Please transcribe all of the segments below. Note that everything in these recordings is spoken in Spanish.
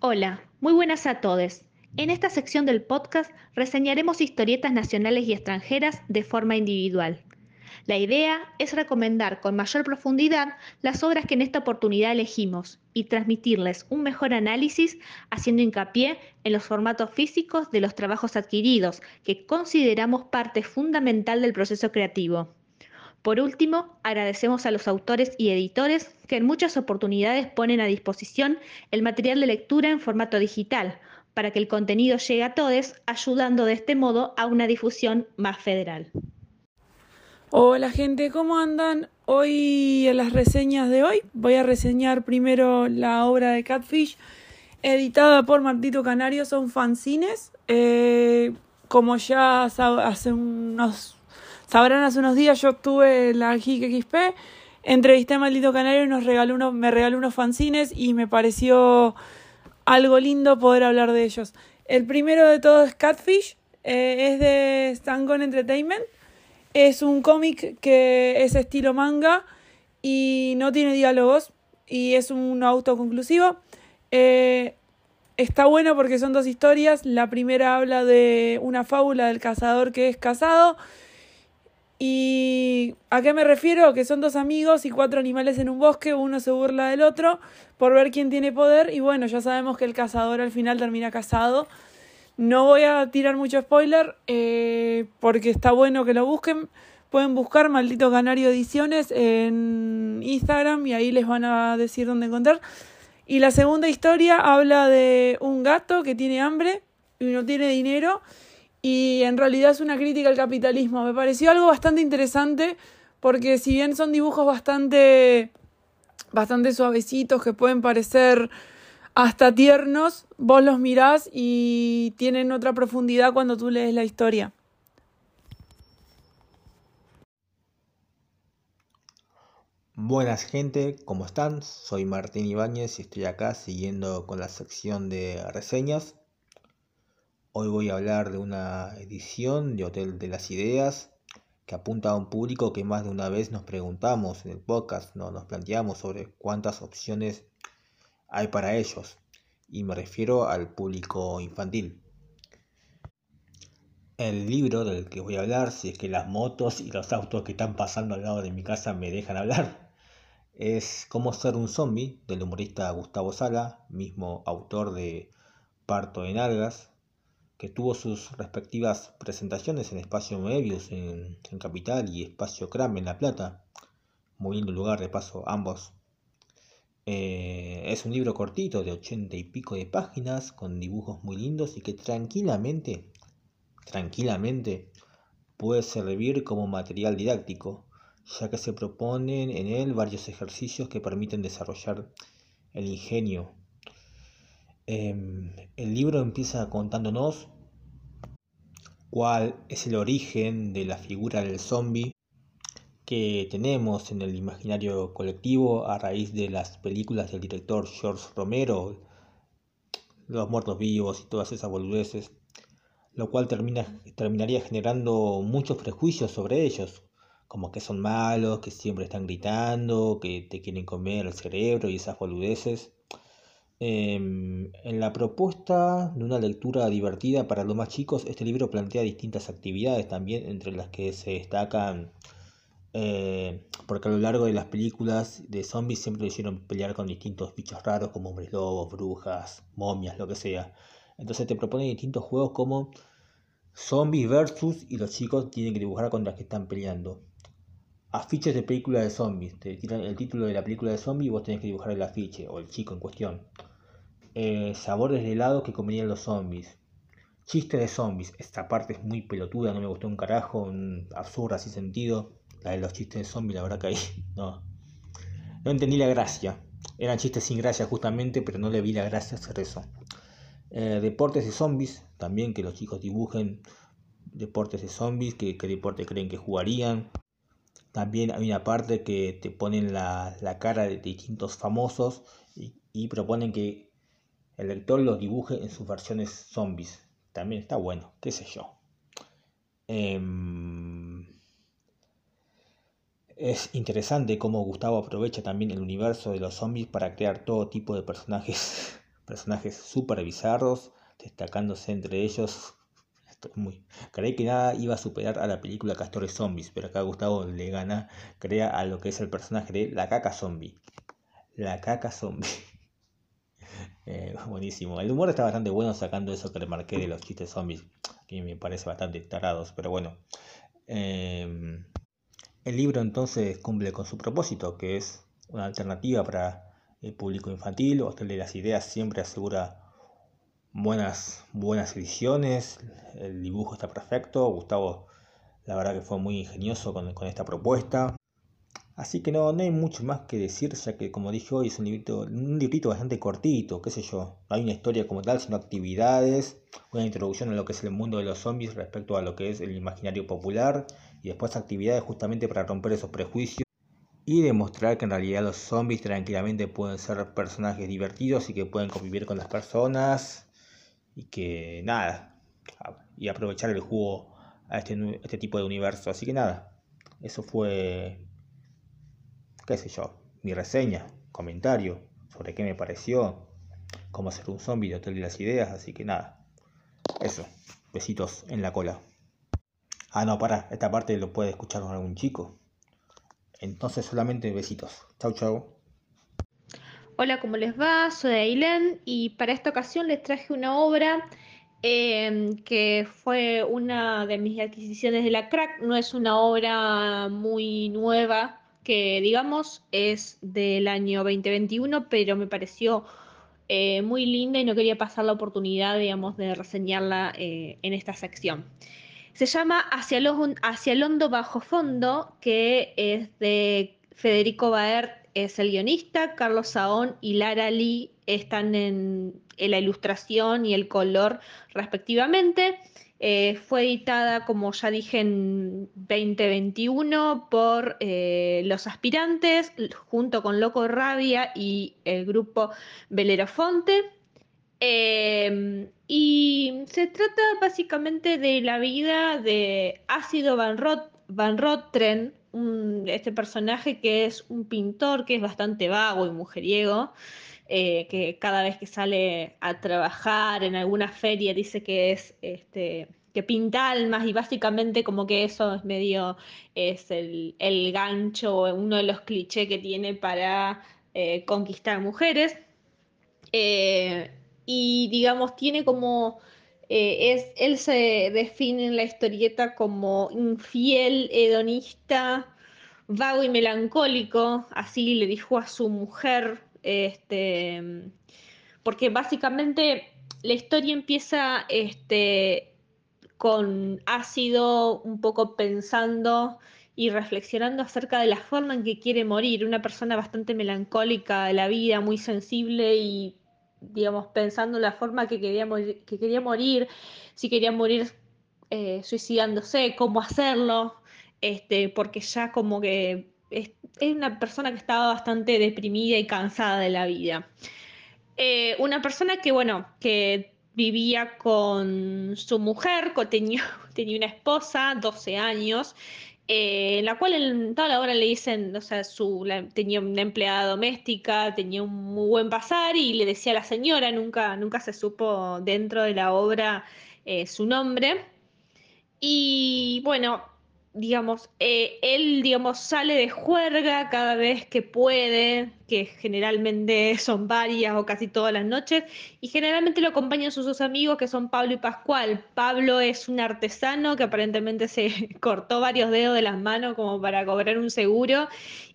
Hola, muy buenas a todos. En esta sección del podcast reseñaremos historietas nacionales y extranjeras de forma individual. La idea es recomendar con mayor profundidad las obras que en esta oportunidad elegimos y transmitirles un mejor análisis haciendo hincapié en los formatos físicos de los trabajos adquiridos, que consideramos parte fundamental del proceso creativo. Por último, agradecemos a los autores y editores que en muchas oportunidades ponen a disposición el material de lectura en formato digital para que el contenido llegue a todos, ayudando de este modo a una difusión más federal. Hola gente, ¿cómo andan? Hoy en las reseñas de hoy voy a reseñar primero la obra de Catfish, editada por Martito Canario, son fanzines. Eh, como ya hace unos, sabrán, hace unos días yo estuve en la GIC XP, entrevisté a Maldito Canario y nos regaló unos, me regaló unos fanzines y me pareció algo lindo poder hablar de ellos. El primero de todos es Catfish, eh, es de Stangon Entertainment. Es un cómic que es estilo manga y no tiene diálogos y es un autoconclusivo. Eh, está bueno porque son dos historias. La primera habla de una fábula del cazador que es casado. ¿Y a qué me refiero? Que son dos amigos y cuatro animales en un bosque, uno se burla del otro por ver quién tiene poder y bueno, ya sabemos que el cazador al final termina casado no voy a tirar mucho spoiler eh, porque está bueno que lo busquen. Pueden buscar Maldito Canario Ediciones en Instagram y ahí les van a decir dónde encontrar. Y la segunda historia habla de un gato que tiene hambre y no tiene dinero y en realidad es una crítica al capitalismo. Me pareció algo bastante interesante porque si bien son dibujos bastante bastante suavecitos que pueden parecer hasta tiernos, vos los mirás y tienen otra profundidad cuando tú lees la historia. Buenas gente, ¿cómo están? Soy Martín Ibáñez y estoy acá siguiendo con la sección de reseñas. Hoy voy a hablar de una edición de Hotel de las Ideas que apunta a un público que más de una vez nos preguntamos en el podcast, ¿no? nos planteamos sobre cuántas opciones hay para ellos, y me refiero al público infantil. El libro del que voy a hablar, si es que las motos y los autos que están pasando al lado de mi casa me dejan hablar, es Cómo ser un zombie del humorista Gustavo Sala, mismo autor de Parto en Algas, que tuvo sus respectivas presentaciones en Espacio Moebius en, en Capital y Espacio Cram en La Plata. Muy lindo lugar, de paso, ambos eh, es un libro cortito de ochenta y pico de páginas con dibujos muy lindos y que tranquilamente, tranquilamente puede servir como material didáctico, ya que se proponen en él varios ejercicios que permiten desarrollar el ingenio. Em, el libro empieza contándonos cuál es el origen de la figura del zombie que tenemos en el imaginario colectivo a raíz de las películas del director George Romero, Los Muertos Vivos y todas esas boludeces, lo cual termina, terminaría generando muchos prejuicios sobre ellos, como que son malos, que siempre están gritando, que te quieren comer el cerebro y esas boludeces. Em, en la propuesta de una lectura divertida para los más chicos, este libro plantea distintas actividades también, entre las que se destacan eh, porque a lo largo de las películas de zombies siempre hicieron pelear con distintos bichos raros como hombres lobos, brujas, momias, lo que sea. Entonces te proponen distintos juegos como zombies versus y los chicos tienen que dibujar contra los que están peleando. Afiches de películas de zombies. Te tiran el título de la película de zombies y vos tenés que dibujar el afiche o el chico en cuestión. Eh, sabores de helado que comerían los zombies. Chiste de zombies. Esta parte es muy pelotuda, no me gustó un carajo, absurda así sentido la de los chistes de zombies, la verdad que ahí no, no entendí la gracia. Eran chistes sin gracia justamente, pero no le vi la gracia hacer eso. Eh, deportes de zombies, también que los chicos dibujen deportes de zombies, que, deporte creen que jugarían. También hay una parte que te ponen la, cara de distintos famosos y, proponen que el lector los dibuje en sus versiones zombies. También está bueno, qué sé yo. Em, es interesante cómo Gustavo aprovecha también el universo de los zombies para crear todo tipo de personajes personajes súper bizarros, destacándose entre ellos. Estoy muy... Creí que nada iba a superar a la película Castores Zombies, pero acá Gustavo le gana, crea a lo que es el personaje de la caca zombie. La caca zombie. Eh, buenísimo. El humor está bastante bueno sacando eso que le marqué de los chistes zombies, que me parece bastante tarados, pero bueno. Em, el libro entonces cumple con su propósito, que es una alternativa para el público infantil. Hotel de las Ideas siempre asegura buenas, buenas ediciones, el dibujo está perfecto, Gustavo la verdad que fue muy ingenioso con, con esta propuesta. Así que no, no hay mucho más que decir, ya que como dije hoy es un librito, un librito bastante cortito, qué sé yo. No hay una historia como tal, sino actividades, una introducción a lo que es el mundo de los zombies respecto a lo que es el imaginario popular, y después actividades justamente para romper esos prejuicios y demostrar que en realidad los zombies tranquilamente pueden ser personajes divertidos y que pueden convivir con las personas y que nada, y aprovechar el juego a este, este tipo de universo. Así que nada, eso fue qué sé yo, mi reseña, comentario sobre qué me pareció, cómo hacer un zombie de Hotel las Ideas, así que nada, eso, besitos en la cola. Ah, no, para, esta parte lo puede escuchar algún chico. Entonces solamente besitos. Chau, chau. Hola, ¿cómo les va? Soy Ailén y para esta ocasión les traje una obra em, que fue una de mis adquisiciones de la crack. No es una obra muy nueva, que digamos es del año 2021, pero me pareció eh, muy linda y no quería pasar la oportunidad, digamos, de reseñarla eh, en esta sección. Se llama Hacia, el Hondo Bajo Fondo, que es de Federico Baer, es el guionista, Carlos Saón y Lara Lee están en la ilustración y el color respectivamente. Eh, fue editada, como ya dije, en 2021 por eh, Los Aspirantes, junto con Loco Rabia y el grupo Belerofonte. Eh, y se trata básicamente de la vida de Ácido Van, Rot Van Rotren, este personaje que es un pintor que es bastante vago y mujeriego. Eh, que cada vez que sale a trabajar en alguna feria dice que es este, que pinta almas y básicamente como que eso es medio es el, el gancho, uno de los clichés que tiene para eh, conquistar mujeres. Eh, y digamos, tiene como, es, él se define en la historieta como infiel, hedonista, vago y melancólico, así le dijo a su mujer este, porque básicamente la historia empieza este, con ácido un poco pensando y reflexionando acerca de la forma en que quiere morir, una persona bastante melancólica de la vida, muy sensible y, digamos, pensando la forma que quería morir, que quería morir si quería morir eh, suicidándose, cómo hacerlo, este, porque ya como que es, una persona que estaba bastante deprimida y cansada de la vida. Eh, una persona que, bueno, que vivía con su mujer, tenía, tenía una esposa, 12 años, eh, en la cual en toda la hora le dicen, o sea, su, tenía una empleada doméstica, tenía un muy buen pasar y le decía a la señora, nunca, nunca se supo dentro de la obra eh, su nombre. Y bueno, digamos, eh, él, digamos, sale de juerga cada vez que puede, que generalmente son varias o casi todas las noches, y generalmente lo acompañan sus dos amigos que son Pablo y Pascual. Pablo es un artesano que aparentemente se cortó varios dedos de las manos como para cobrar un seguro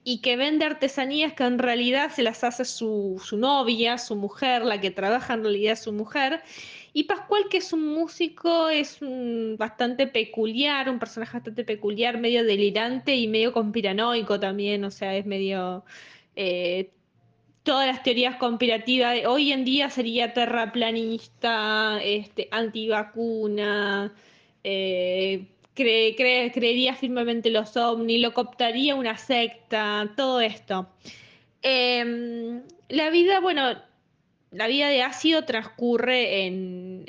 y que vende artesanías que en realidad se las hace su, su novia, su mujer, la que trabaja en realidad es su mujer. Y Pascual, que es un músico, es bastante peculiar, un personaje bastante peculiar, medio delirante y medio conspiranoico también, o sea, es medio... Eh, todas las teorías conspirativas, hoy en día sería terraplanista, este, antivacuna, eh, creería firmemente los ovnis, lo cooptaría una secta, todo esto. Em, la vida, bueno, la vida de ácido transcurre en,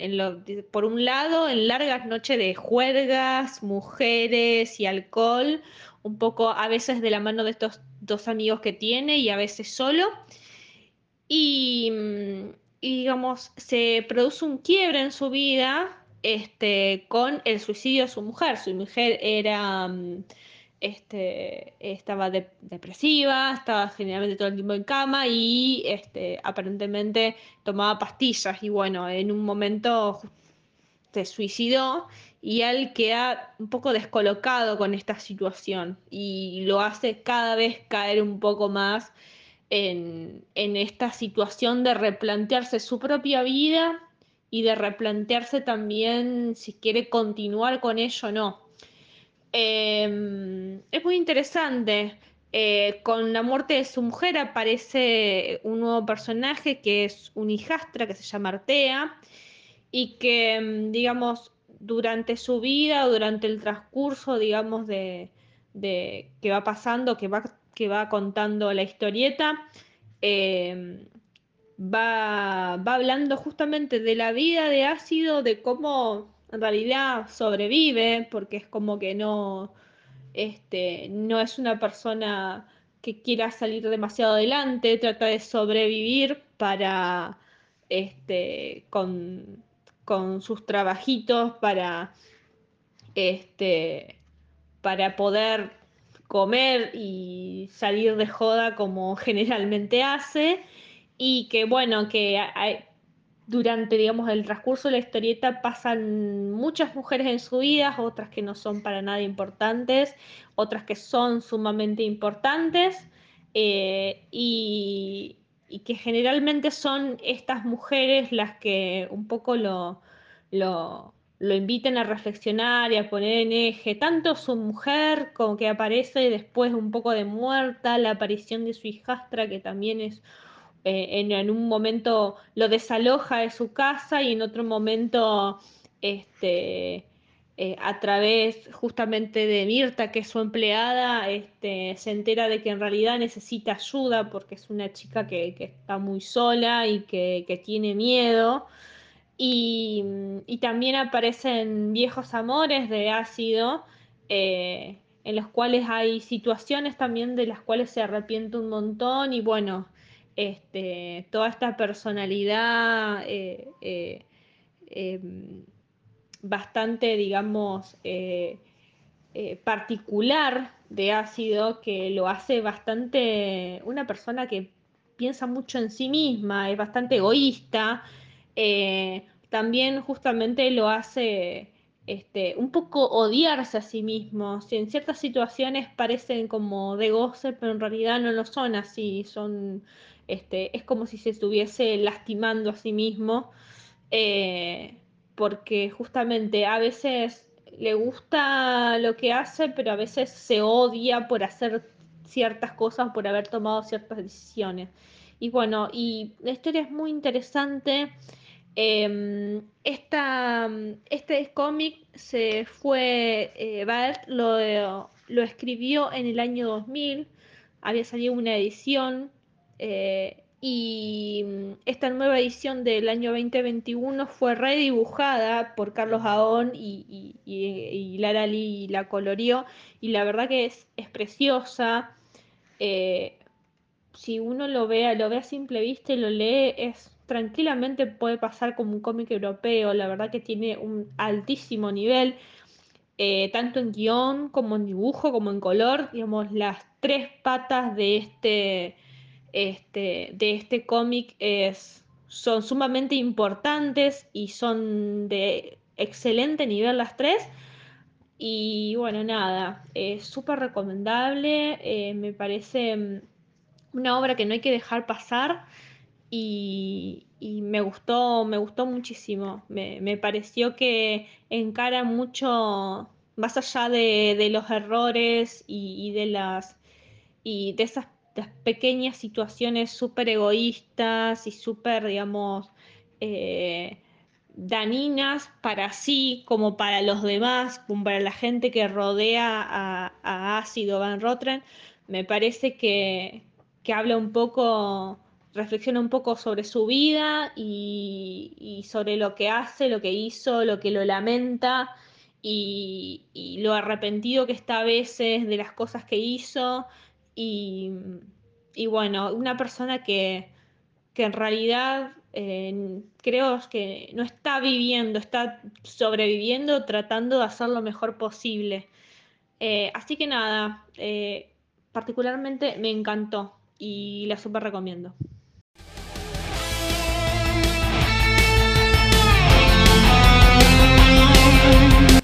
por un lado en largas noches de juergas, mujeres y alcohol, un poco a veces de la mano de estos dos amigos que tiene y a veces solo. Y, digamos, se produce un quiebre en su vida este, con el suicidio de su mujer. Su mujer era, mm, este, estaba depresiva, estaba generalmente todo el tiempo en cama y este, aparentemente tomaba pastillas y bueno, en un momento se suicidó y él queda un poco descolocado con esta situación y lo hace cada vez caer un poco más en esta situación de replantearse su propia vida y de replantearse también si quiere continuar con ello o no. Em, es muy interesante. Eh, con la muerte de su mujer aparece un nuevo personaje que es un hijastra que se llama Artea y que, em, digamos, durante su vida, durante el transcurso, digamos, de, que va pasando, que va, que va contando la historieta, em, va, va hablando justamente de la vida de ácido, de cómo en realidad sobrevive, porque es como que no, este, no es una persona que quiera salir demasiado adelante, trata de sobrevivir para, este, con, con sus trabajitos para, este, para poder comer y salir de joda como generalmente hace. Y que bueno, que durante, digamos, el transcurso de la historieta pasan muchas mujeres en su vida, otras que no son para nada importantes, otras que son sumamente importantes, eh, y, que generalmente son estas mujeres las que un poco lo, lo, lo a reflexionar y a poner en eje tanto su mujer como que aparece después un poco de muerta, la aparición de su hijastra que también es eh, en, un momento lo desaloja de su casa y en otro momento este, eh, a través justamente de Mirta, que es su empleada, este, se entera de que en realidad necesita ayuda porque es una chica que, está muy sola y que, tiene miedo. Y, también aparecen viejos amores de ácido, eh, en los cuales hay situaciones también de las cuales se arrepiente un montón y bueno, este, toda esta personalidad eh, eh, em, bastante, digamos, eh, particular de ácido que lo hace bastante una persona que piensa mucho en sí misma, es bastante egoísta, también justamente lo hace este, un poco odiarse a sí mismo. Si en ciertas situaciones parecen como de goce, pero en realidad no lo son así, son este, es como si se estuviese lastimando a sí mismo, eh, porque justamente a veces le gusta lo que hace, pero a veces se odia por hacer ciertas cosas, por haber tomado ciertas decisiones. Y bueno, y la historia es muy interesante. Em, este cómic se fue, eh, Bert lo, lo escribió en el año 2000, había salido una edición eh, y mm, esta nueva edición del año 2021 fue redibujada por Carlos Aón y, Lara Lee la colorió y la verdad que es, preciosa. Eh, si uno lo ve, lo ve a simple vista y lo lee, es tranquilamente puede pasar como un cómic europeo. La verdad que tiene un altísimo nivel, eh, tanto en guion como en dibujo, como en color. Digamos, las tres patas de este este, de este cómic son sumamente importantes y son de excelente nivel las tres. Y bueno, nada, es súper recomendable, eh, me parece mm, una obra que no hay que dejar pasar y, me gustó, me gustó muchísimo. Me, pareció que encara mucho, más allá de, los errores y, y, de las y de esas pequeñas situaciones súper egoístas y súper, digamos, eh, daninas para sí como para los demás, como para la gente que rodea a, Ácido Van Rotren, me parece que, habla un poco, reflexiona un poco sobre su vida y, sobre lo que hace, lo que hizo, lo que lo lamenta y, lo arrepentido que está a veces de las cosas que hizo y, bueno, una persona que, en realidad Eh, creo que no está viviendo, está sobreviviendo, tratando de hacer lo mejor posible. Eh, así que nada, eh, particularmente me encantó y la super recomiendo.